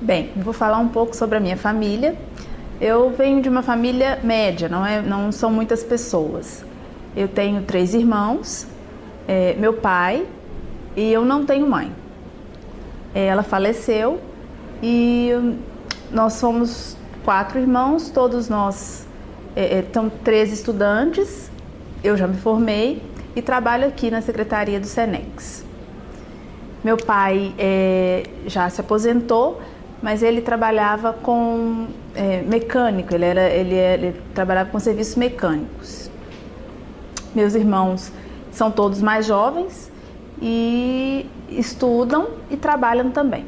Bem, vou falar um pouco sobre a minha família. Eu venho de uma família média, não, é, não são muitas pessoas. Eu tenho três irmãos, é, meu pai e eu não tenho mãe. É, ela faleceu e nós somos quatro irmãos, todos nós é, estão é, três estudantes. Eu já me formei e trabalho aqui na secretaria do Senex. Meu pai é, já se aposentou, mas ele trabalhava com é, mecânico, ele, era, ele, ele trabalhava com serviços mecânicos. Meus irmãos são todos mais jovens e estudam e trabalham também.